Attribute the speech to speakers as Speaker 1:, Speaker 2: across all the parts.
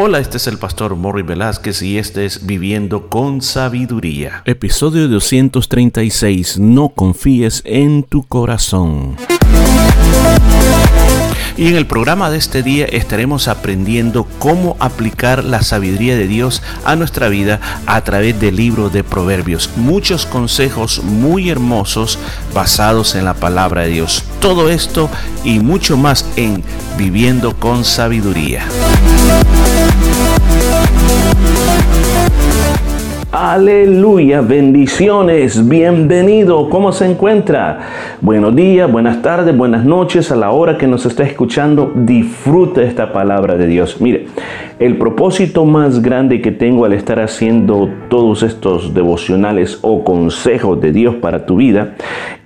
Speaker 1: Hola, este es el pastor Morri Velázquez y este es Viviendo con Sabiduría. Episodio 236. No confíes en tu corazón. Y en el programa de este día estaremos aprendiendo cómo aplicar la sabiduría de Dios a nuestra vida a través del libro de Proverbios. Muchos consejos muy hermosos basados en la palabra de Dios. Todo esto y mucho más en Viviendo con Sabiduría. Aleluya, bendiciones, bienvenido, ¿cómo se encuentra? Buenos días, buenas tardes, buenas noches, a la hora que nos está escuchando, disfrute esta palabra de Dios. Mire, el propósito más grande que tengo al estar haciendo todos estos devocionales o consejos de Dios para tu vida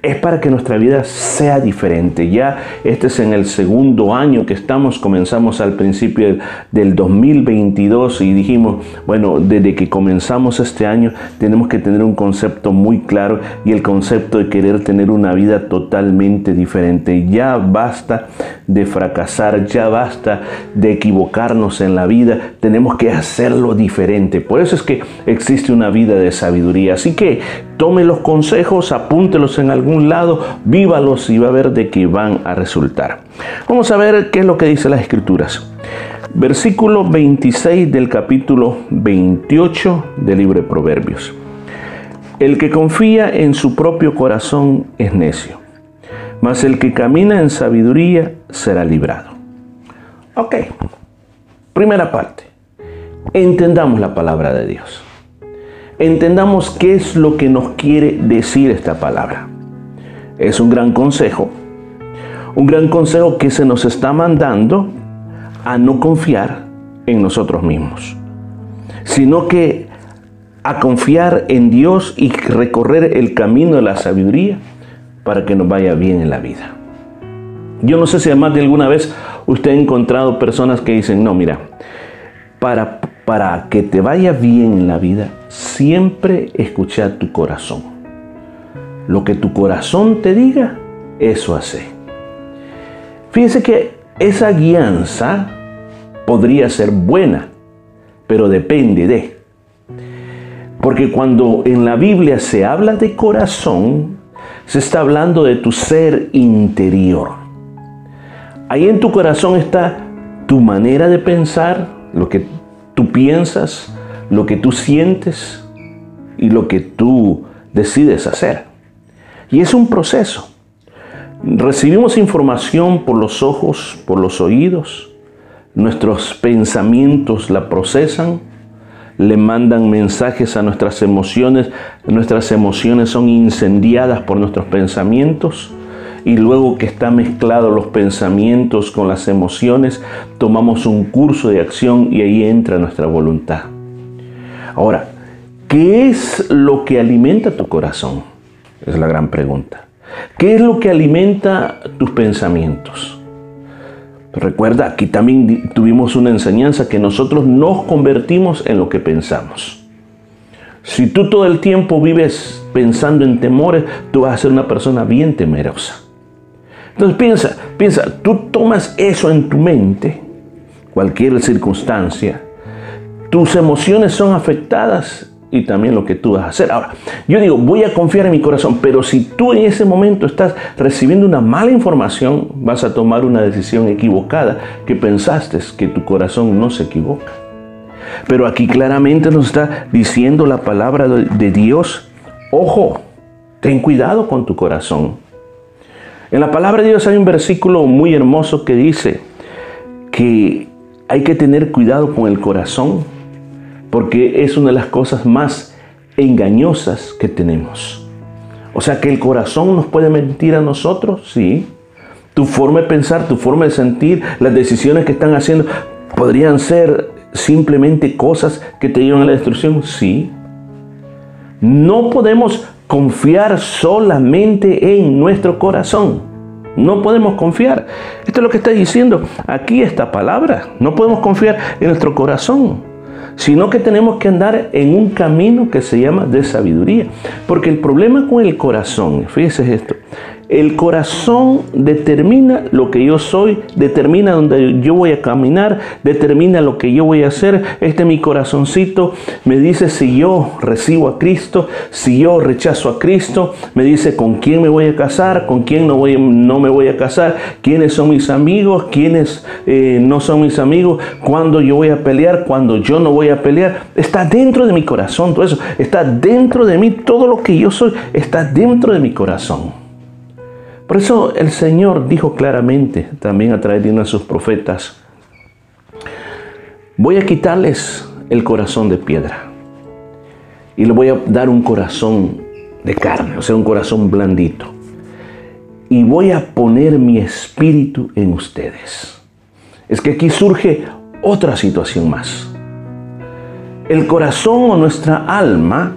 Speaker 1: es para que nuestra vida sea diferente. Ya este es en el segundo año que estamos, comenzamos al principio del 2022 y dijimos, bueno, desde que comenzamos este año tenemos que tener un concepto muy claro y el concepto de querer tener una vida totalmente diferente. Ya basta de fracasar, ya basta de equivocarnos en la vida, tenemos que hacerlo diferente. Por eso es que existe una vida de sabiduría. Así que tome los consejos, apúntelos en algún lado, vívalos y va a ver de qué van a resultar. Vamos a ver qué es lo que dice las escrituras. Versículo 26 del capítulo 28 del libro de Proverbios. El que confía en su propio corazón es necio mas el que camina en sabiduría será librado. Ok, primera parte. Entendamos la palabra de Dios. Entendamos qué es lo que nos quiere decir esta palabra. Es un gran consejo. Un gran consejo que se nos está mandando a no confiar en nosotros mismos, sino que a confiar en Dios y recorrer el camino de la sabiduría para que nos vaya bien en la vida. Yo no sé si además de alguna vez usted ha encontrado personas que dicen, no, mira, para, para que te vaya bien en la vida, siempre escucha tu corazón. Lo que tu corazón te diga, eso hace. Fíjese que esa guianza podría ser buena, pero depende de. Porque cuando en la Biblia se habla de corazón, se está hablando de tu ser interior. Ahí en tu corazón está tu manera de pensar, lo que tú piensas, lo que tú sientes y lo que tú decides hacer. Y es un proceso. Recibimos información por los ojos, por los oídos, nuestros pensamientos la procesan le mandan mensajes a nuestras emociones, nuestras emociones son incendiadas por nuestros pensamientos y luego que está mezclado los pensamientos con las emociones, tomamos un curso de acción y ahí entra nuestra voluntad. Ahora, ¿qué es lo que alimenta tu corazón? Es la gran pregunta. ¿Qué es lo que alimenta tus pensamientos? Recuerda, aquí también tuvimos una enseñanza que nosotros nos convertimos en lo que pensamos. Si tú todo el tiempo vives pensando en temores, tú vas a ser una persona bien temerosa. Entonces piensa, piensa, tú tomas eso en tu mente, cualquier circunstancia, tus emociones son afectadas y también lo que tú vas a hacer. Ahora, yo digo, voy a confiar en mi corazón, pero si tú en ese momento estás recibiendo una mala información, vas a tomar una decisión equivocada que pensaste que tu corazón no se equivoca. Pero aquí claramente nos está diciendo la palabra de Dios, ojo, ten cuidado con tu corazón. En la palabra de Dios hay un versículo muy hermoso que dice que hay que tener cuidado con el corazón porque es una de las cosas más engañosas que tenemos. O sea que el corazón nos puede mentir a nosotros, sí. Tu forma de pensar, tu forma de sentir, las decisiones que están haciendo, podrían ser simplemente cosas que te llevan a la destrucción, sí. No podemos confiar solamente en nuestro corazón. No podemos confiar. Esto es lo que está diciendo aquí esta palabra. No podemos confiar en nuestro corazón sino que tenemos que andar en un camino que se llama de sabiduría. Porque el problema con el corazón, fíjese esto, El corazón determina lo que yo soy, determina donde yo voy a caminar, determina lo que yo voy a hacer. Este mi corazoncito me dice si yo recibo a Cristo, si yo rechazo a Cristo, me dice con quién me voy a casar, con quién no, voy, no me voy a casar, quiénes son mis amigos, quiénes eh, no son mis amigos, cuándo yo voy a pelear, cuándo yo no voy a pelear. Está dentro de mi corazón todo eso, está dentro de mí, todo lo que yo soy. Está dentro de mi corazón. Por eso el Señor dijo claramente, también a través de uno de sus profetas, voy a quitarles el corazón de piedra y le voy a dar un corazón de carne, o sea, un corazón blandito. Y voy a poner mi espíritu en ustedes. Es que aquí surge otra situación más. El corazón o nuestra alma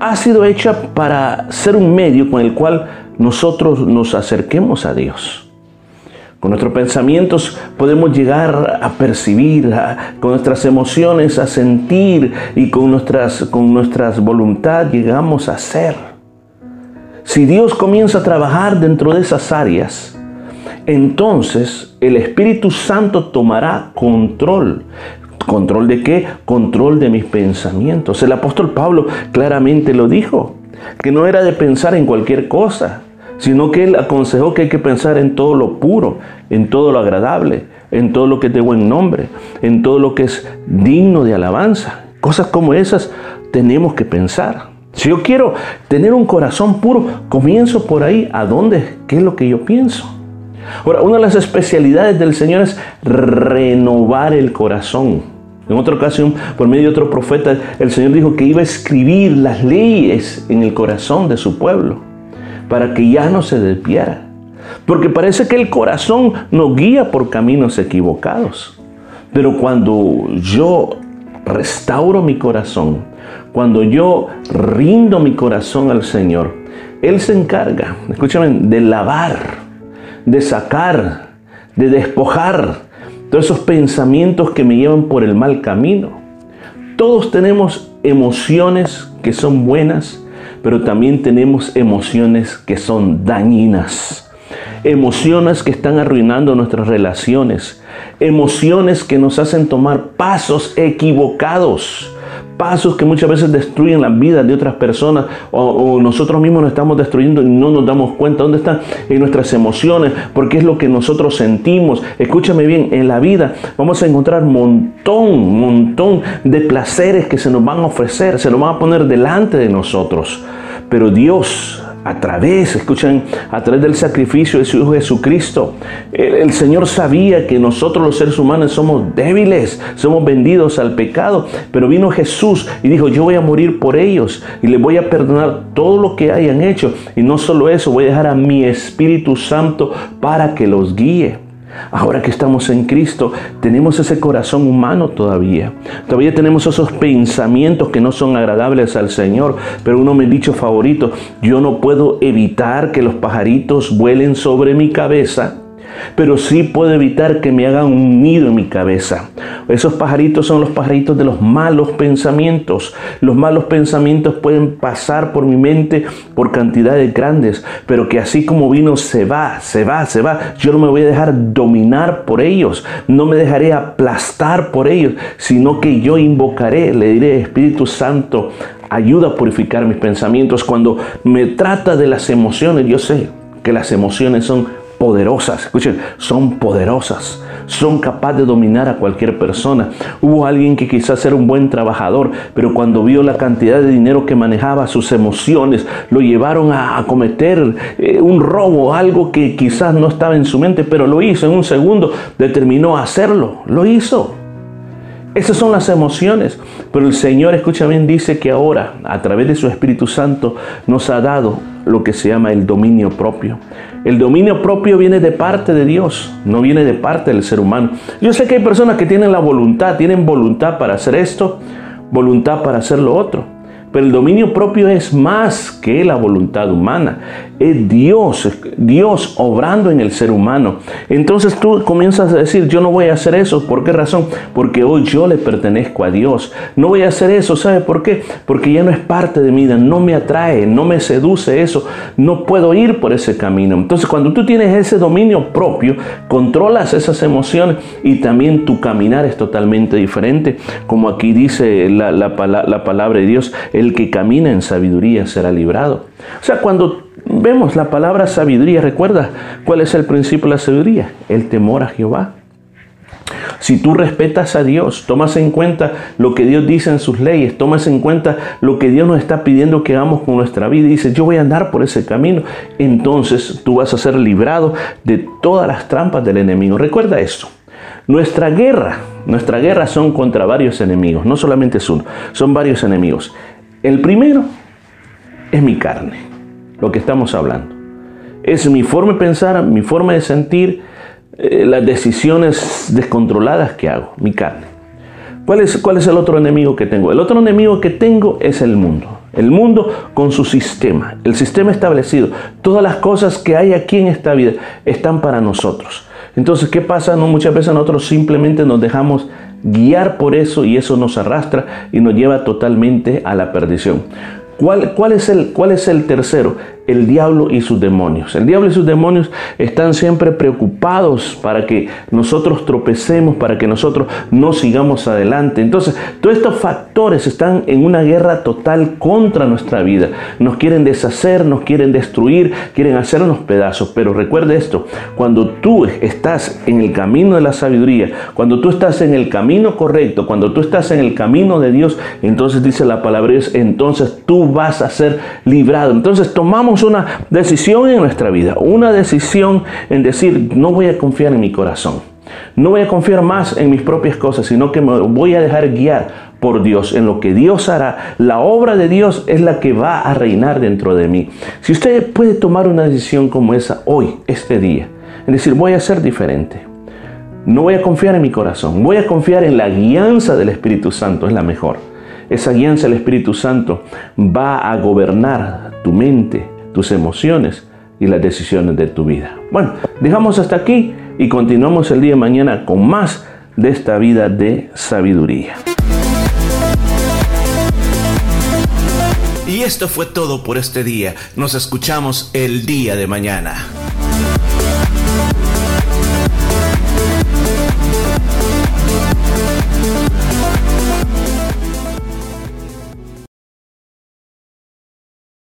Speaker 1: ha sido hecha para ser un medio con el cual nosotros nos acerquemos a Dios. Con nuestros pensamientos podemos llegar a percibir, con nuestras emociones a sentir y con nuestras, con nuestras voluntad llegamos a ser. Si Dios comienza a trabajar dentro de esas áreas, entonces el Espíritu Santo tomará control. ¿Control de qué? Control de mis pensamientos. El apóstol Pablo claramente lo dijo, que no era de pensar en cualquier cosa, sino que él aconsejó que hay que pensar en todo lo puro, en todo lo agradable, en todo lo que es de buen nombre, en todo lo que es digno de alabanza. Cosas como esas tenemos que pensar. Si yo quiero tener un corazón puro, comienzo por ahí. ¿A dónde? ¿Qué es lo que yo pienso? Ahora, una de las especialidades del Señor es renovar el corazón. En otra ocasión, por medio de otro profeta, el Señor dijo que iba a escribir las leyes en el corazón de su pueblo para que ya no se desviara. Porque parece que el corazón nos guía por caminos equivocados. Pero cuando yo restauro mi corazón, cuando yo rindo mi corazón al Señor, Él se encarga, escúchame, de lavar, de sacar, de despojar todos esos pensamientos que me llevan por el mal camino. Todos tenemos emociones que son buenas pero también tenemos emociones que son dañinas. Emociones que están arruinando nuestras relaciones. Emociones que nos hacen tomar pasos equivocados pasos que muchas veces destruyen la vida de otras personas o, nosotros mismos nos estamos destruyendo y no nos damos cuenta dónde están en nuestras emociones, porque es lo que nosotros sentimos. Escúchame bien, en la vida vamos a encontrar montón, montón de placeres que se nos van a ofrecer, se nos van a poner delante de nosotros. Pero Dios a través, escuchen, a través del sacrificio de su Hijo Jesucristo. El, Señor sabía que nosotros los seres humanos somos débiles, somos vendidos al pecado, pero vino Jesús y dijo, yo voy a morir por ellos y les voy a perdonar todo lo que hayan hecho. Y no solo eso, voy a dejar a mi Espíritu Santo para que los guíe. Ahora que estamos en Cristo, tenemos ese corazón humano todavía. Todavía tenemos esos pensamientos que no son agradables al Señor. Pero uno me ha dicho favorito, yo no puedo evitar que los pajaritos vuelen sobre mi cabeza pero sí puedo evitar que me hagan un nido en mi cabeza. Esos pajaritos son los pajaritos de los malos pensamientos. Los malos pensamientos pueden pasar por mi mente por cantidades grandes, pero que así como vino se va, se va, se va. Yo no me voy a dejar dominar por ellos, no me dejaré aplastar por ellos, sino que yo invocaré, le diré, Espíritu Santo, ayuda a purificar mis pensamientos. Cuando me trata de las emociones, yo sé que las emociones son poderosas. Escuchen, son poderosas. Son capaces de dominar a cualquier persona. Hubo alguien que quizás era un buen trabajador, pero cuando vio la cantidad de dinero que manejaba, sus emociones lo llevaron a, cometer eh, un robo, algo que quizás no estaba en su mente, pero lo hizo en un segundo, determinó hacerlo, lo hizo. Esas son las emociones. Pero el Señor, escucha bien, dice que ahora, a través de su Espíritu Santo, nos ha dado lo que se llama el dominio propio. El dominio propio viene de parte de Dios, no viene de parte del ser humano. Yo sé que hay personas que tienen la voluntad, tienen voluntad para hacer esto, voluntad para hacer lo otro. Pero el dominio propio es más que la voluntad humana. Es Dios, Dios obrando en el ser humano. Entonces tú comienzas a decir, yo no voy a hacer eso. ¿Por qué razón? Porque hoy yo le pertenezco a Dios. No voy a hacer eso. ¿Sabe por qué? Porque ya no es parte de mi vida. No me atrae, no me seduce eso. No puedo ir por ese camino. Entonces cuando tú tienes ese dominio propio, controlas esas emociones y también tu caminar es totalmente diferente. Como aquí dice la, la palabra de Dios el que camina en sabiduría será librado. O sea, cuando vemos la palabra sabiduría, recuerda cuál es el principio de la sabiduría, el temor a Jehová. Si tú respetas a Dios, tomas en cuenta lo que Dios dice en sus leyes, tomas en cuenta lo que Dios nos está pidiendo que hagamos con nuestra vida y dices, yo voy a andar por ese camino, entonces tú vas a ser librado de todas las trampas del enemigo. Recuerda esto. Nuestra guerra, nuestra guerra son contra varios enemigos, no solamente es uno, son varios enemigos. El primero es mi carne, lo que estamos hablando. Es mi forma de pensar, mi forma de sentir, eh, las decisiones descontroladas que hago, mi carne. ¿Cuál es, ¿Cuál es el otro enemigo que tengo? El otro enemigo que tengo es el mundo. El mundo con su sistema, el sistema establecido. Todas las cosas que hay aquí en esta vida están para nosotros. Entonces, ¿qué pasa? Muchas veces nosotros simplemente nos dejamos guiar por eso y eso nos arrastra y nos lleva totalmente a la perdición. ¿Cuál, es, el, cuál es el tercero? el diablo y sus demonios. El diablo y sus demonios están siempre preocupados para que nosotros tropecemos, para que nosotros no sigamos adelante. Entonces, todos estos factores están en una guerra total contra nuestra vida. Nos quieren deshacer, nos quieren destruir, quieren hacernos pedazos. Pero recuerde esto, cuando tú estás en el camino de la sabiduría, cuando tú estás en el camino correcto, cuando tú estás en el camino de Dios, entonces dice la palabra, entonces tú vas a ser librado. Entonces tomamos una decisión en nuestra vida, una decisión en decir, no voy a confiar en mi corazón, no voy a confiar más en mis propias cosas, sino que me voy a dejar guiar por Dios, en lo que Dios hará. La obra de Dios es la que va a reinar dentro de mí. Si usted puede tomar una decisión como esa hoy, este día, es decir, voy a ser diferente. No voy a confiar en mi corazón, voy a confiar en la guianza del Espíritu Santo, es la mejor. Esa guianza del Espíritu Santo va a gobernar tu mente, tus emociones y las decisiones de tu vida. Bueno, dejamos hasta aquí y continuamos el día de mañana con más de esta vida de sabiduría.
Speaker 2: Y esto fue todo por este día. Nos escuchamos el día de mañana.